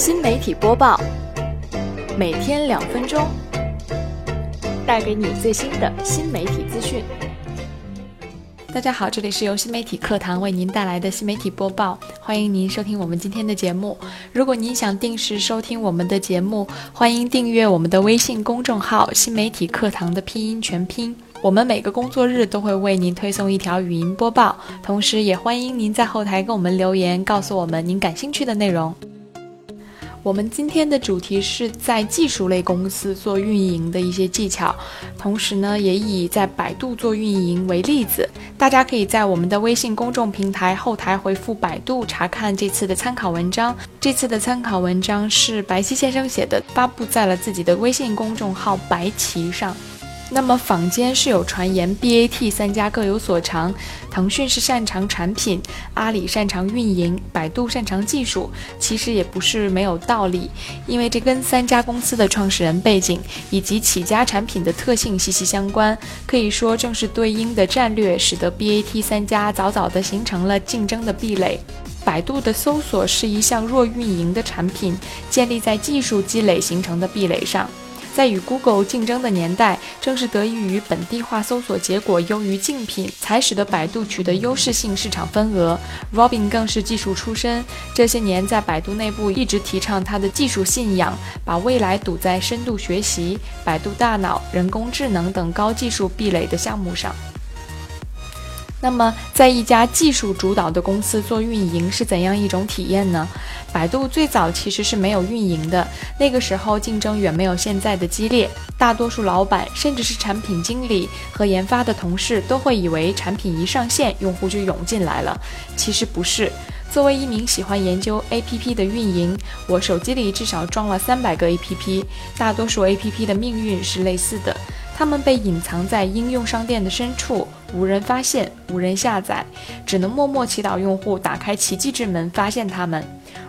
新媒体播报，每天两分钟，带给你最新的新媒体资讯。大家好，这里是由新媒体课堂为您带来的新媒体播报，欢迎您收听我们今天的节目。如果您想定时收听我们的节目，欢迎订阅我们的微信公众号“新媒体课堂”的拼音全拼。我们每个工作日都会为您推送一条语音播报，同时也欢迎您在后台给我们留言，告诉我们您感兴趣的内容。我们今天的主题是在技术类公司做运营的一些技巧，同时呢，也以在百度做运营为例子。大家可以在我们的微信公众平台后台回复“百度”查看这次的参考文章。这次的参考文章是白皙先生写的，发布在了自己的微信公众号“白旗”上。那么坊间是有传言，BAT 三家各有所长，腾讯是擅长产品，阿里擅长运营，百度擅长技术。其实也不是没有道理，因为这跟三家公司的创始人背景以及起家产品的特性息息相关。可以说，正是对应的战略，使得 BAT 三家早早的形成了竞争的壁垒。百度的搜索是一项弱运营的产品，建立在技术积累形成的壁垒上。在与 Google 竞争的年代，正是得益于本地化搜索结果优于竞品，才使得百度取得优势性市场份额。Robin 更是技术出身，这些年在百度内部一直提倡他的技术信仰，把未来赌在深度学习、百度大脑、人工智能等高技术壁垒的项目上。那么，在一家技术主导的公司做运营是怎样一种体验呢？百度最早其实是没有运营的，那个时候竞争远没有现在的激烈，大多数老板甚至是产品经理和研发的同事都会以为产品一上线，用户就涌进来了。其实不是。作为一名喜欢研究 APP 的运营，我手机里至少装了三百个 APP，大多数 APP 的命运是类似的。它们被隐藏在应用商店的深处，无人发现，无人下载，只能默默祈祷用户打开奇迹之门发现它们。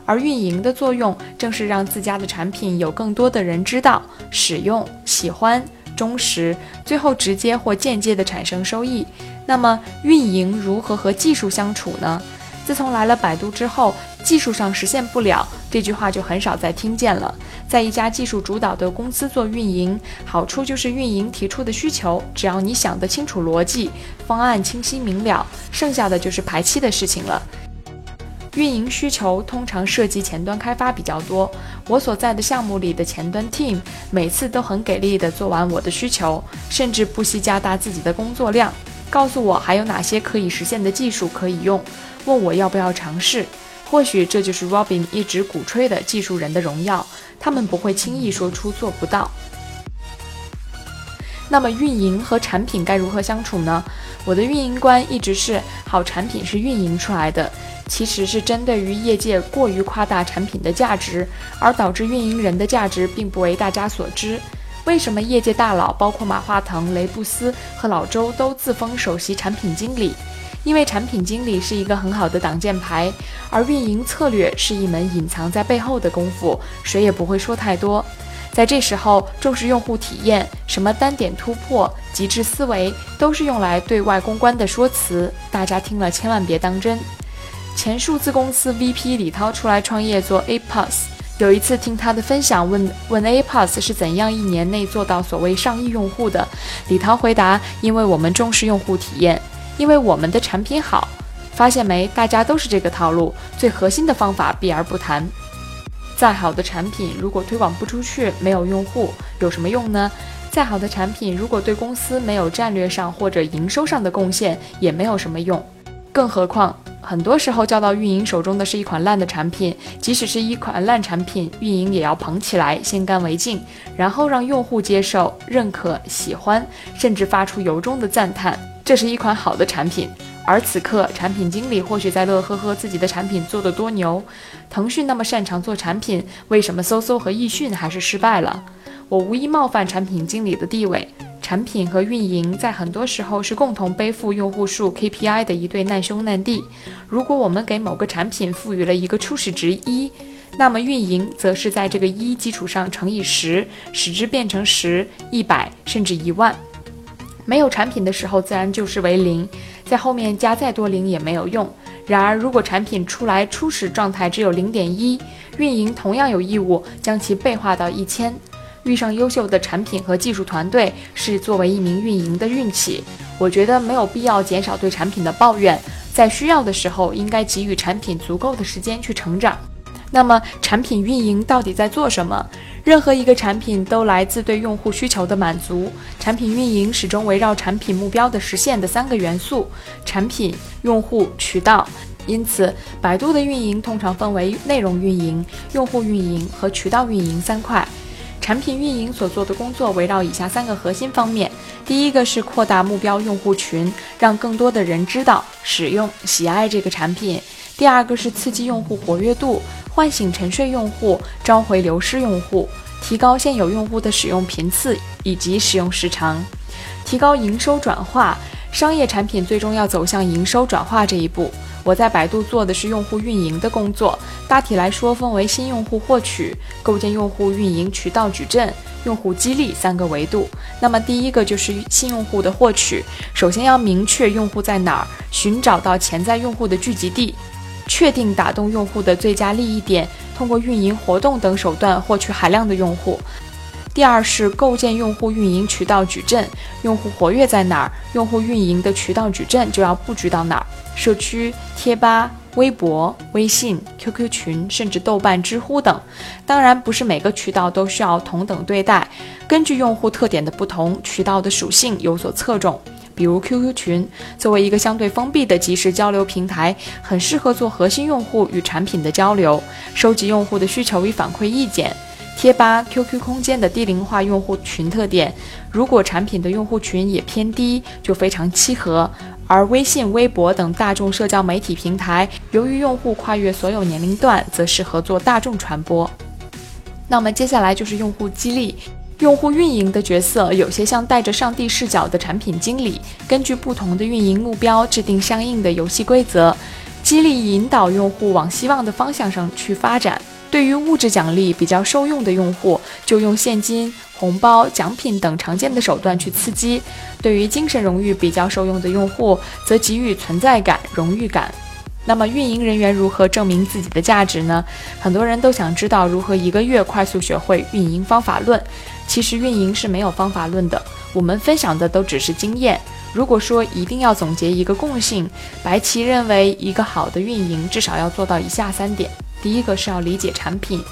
而运营的作用，正是让自家的产品有更多的人知道、使用、喜欢、忠实，最后直接或间接的产生收益。那么，运营如何和技术相处呢？自从来了百度之后，技术上实现不了这句话就很少再听见了。在一家技术主导的公司做运营，好处就是运营提出的需求，只要你想得清楚逻辑，方案清晰明了，剩下的就是排期的事情了。运营需求通常涉及前端开发比较多，我所在的项目里的前端 team 每次都很给力的做完我的需求，甚至不惜加大自己的工作量，告诉我还有哪些可以实现的技术可以用，问我要不要尝试。或许这就是 Robin 一直鼓吹的技术人的荣耀。他们不会轻易说出做不到。那么运营和产品该如何相处呢？我的运营观一直是好产品是运营出来的，其实是针对于业界过于夸大产品的价值，而导致运营人的价值并不为大家所知。为什么业界大佬包括马化腾、雷布斯和老周都自封首席产品经理？因为产品经理是一个很好的挡箭牌，而运营策略是一门隐藏在背后的功夫，谁也不会说太多。在这时候，重视用户体验，什么单点突破、极致思维，都是用来对外公关的说辞，大家听了千万别当真。前数字公司 VP 李涛出来创业做 A Plus，有一次听他的分享，问问 A Plus 是怎样一年内做到所谓上亿用户的，李涛回答：因为我们重视用户体验。因为我们的产品好，发现没？大家都是这个套路。最核心的方法避而不谈。再好的产品，如果推广不出去，没有用户，有什么用呢？再好的产品，如果对公司没有战略上或者营收上的贡献，也没有什么用。更何况，很多时候交到运营手中的是一款烂的产品。即使是一款烂产品，运营也要捧起来，先干为敬，然后让用户接受、认可、喜欢，甚至发出由衷的赞叹。这是一款好的产品，而此刻产品经理或许在乐呵呵自己的产品做得多牛。腾讯那么擅长做产品，为什么搜搜和易迅还是失败了？我无意冒犯产品经理的地位，产品和运营在很多时候是共同背负用户数 KPI 的一对难兄难弟。如果我们给某个产品赋予了一个初始值一，那么运营则是在这个一基础上乘以十，使之变成十、一百甚至一万。没有产品的时候，自然就是为零，在后面加再多零也没有用。然而，如果产品出来初始状态只有零点一，运营同样有义务将其倍化到一千。遇上优秀的产品和技术团队是作为一名运营的运气。我觉得没有必要减少对产品的抱怨，在需要的时候应该给予产品足够的时间去成长。那么，产品运营到底在做什么？任何一个产品都来自对用户需求的满足，产品运营始终围绕产品目标的实现的三个元素：产品、用户、渠道。因此，百度的运营通常分为内容运营、用户运营和渠道运营三块。产品运营所做的工作围绕以下三个核心方面：第一个是扩大目标用户群，让更多的人知道、使用、喜爱这个产品；第二个是刺激用户活跃度，唤醒沉睡用户，召回流失用户，提高现有用户的使用频次以及使用时长，提高营收转化。商业产品最终要走向营收转化这一步。我在百度做的是用户运营的工作，大体来说分为新用户获取、构建用户运营渠道矩阵、用户激励三个维度。那么第一个就是新用户的获取，首先要明确用户在哪儿，寻找到潜在用户的聚集地，确定打动用户的最佳利益点，通过运营活动等手段获取海量的用户。第二是构建用户运营渠道矩阵，用户活跃在哪儿，用户运营的渠道矩阵就要布局到哪儿。社区、贴吧、微博、微信、QQ 群，甚至豆瓣、知乎等。当然，不是每个渠道都需要同等对待，根据用户特点的不同，渠道的属性有所侧重。比如 QQ 群，作为一个相对封闭的即时交流平台，很适合做核心用户与产品的交流，收集用户的需求与反馈意见。贴吧、QQ 空间的低龄化用户群特点，如果产品的用户群也偏低，就非常契合。而微信、微博等大众社交媒体平台，由于用户跨越所有年龄段，则适合做大众传播。那么接下来就是用户激励、用户运营的角色，有些像带着上帝视角的产品经理，根据不同的运营目标，制定相应的游戏规则，激励引导用户往希望的方向上去发展。对于物质奖励比较受用的用户，就用现金、红包、奖品等常见的手段去刺激；对于精神荣誉比较受用的用户，则给予存在感、荣誉感。那么，运营人员如何证明自己的价值呢？很多人都想知道如何一个月快速学会运营方法论。其实，运营是没有方法论的，我们分享的都只是经验。如果说一定要总结一个共性，白棋认为一个好的运营至少要做到以下三点。第一个是要理解产品，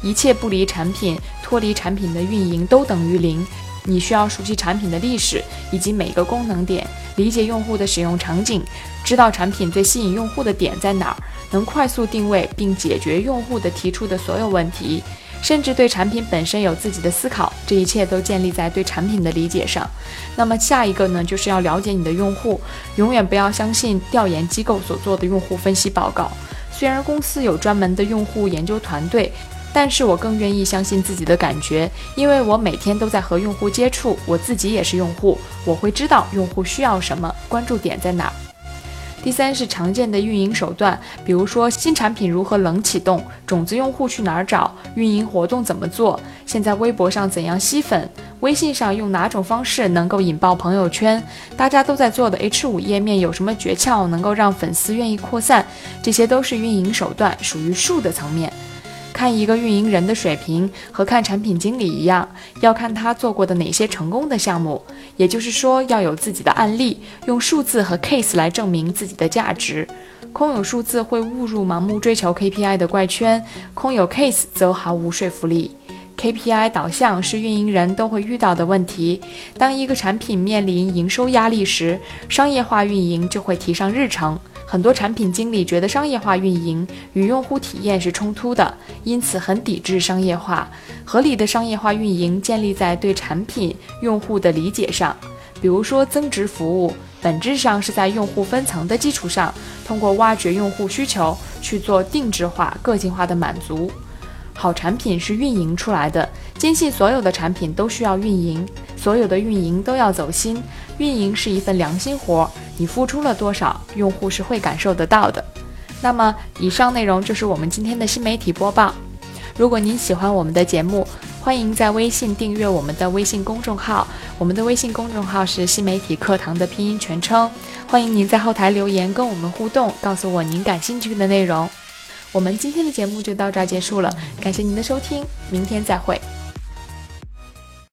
一切不离产品，脱离产品的运营都等于零。你需要熟悉产品的历史以及每个功能点，理解用户的使用场景，知道产品最吸引用户的点在哪儿，能快速定位并解决用户的提出的所有问题，甚至对产品本身有自己的思考。这一切都建立在对产品的理解上。那么下一个呢，就是要了解你的用户，永远不要相信调研机构所做的用户分析报告。虽然公司有专门的用户研究团队，但是我更愿意相信自己的感觉，因为我每天都在和用户接触，我自己也是用户，我会知道用户需要什么，关注点在哪儿。第三是常见的运营手段，比如说新产品如何冷启动，种子用户去哪儿找，运营活动怎么做，现在微博上怎样吸粉，微信上用哪种方式能够引爆朋友圈，大家都在做的 H 五页面有什么诀窍能够让粉丝愿意扩散，这些都是运营手段，属于术的层面。看一个运营人的水平和看产品经理一样，要看他做过的哪些成功的项目，也就是说要有自己的案例，用数字和 case 来证明自己的价值。空有数字会误入盲目追求 KPI 的怪圈，空有 case 则毫无说服力。KPI 导向是运营人都会遇到的问题。当一个产品面临营收压力时，商业化运营就会提上日程。很多产品经理觉得商业化运营与用户体验是冲突的，因此很抵制商业化。合理的商业化运营建立在对产品、用户的理解上。比如说，增值服务本质上是在用户分层的基础上，通过挖掘用户需求去做定制化、个性化的满足。好产品是运营出来的，坚信所有的产品都需要运营，所有的运营都要走心。运营是一份良心活，你付出了多少，用户是会感受得到的。那么，以上内容就是我们今天的新媒体播报。如果您喜欢我们的节目，欢迎在微信订阅我们的微信公众号，我们的微信公众号是新媒体课堂的拼音全称。欢迎您在后台留言跟我们互动，告诉我您感兴趣的内容。我们今天的节目就到这儿结束了，感谢您的收听，明天再会。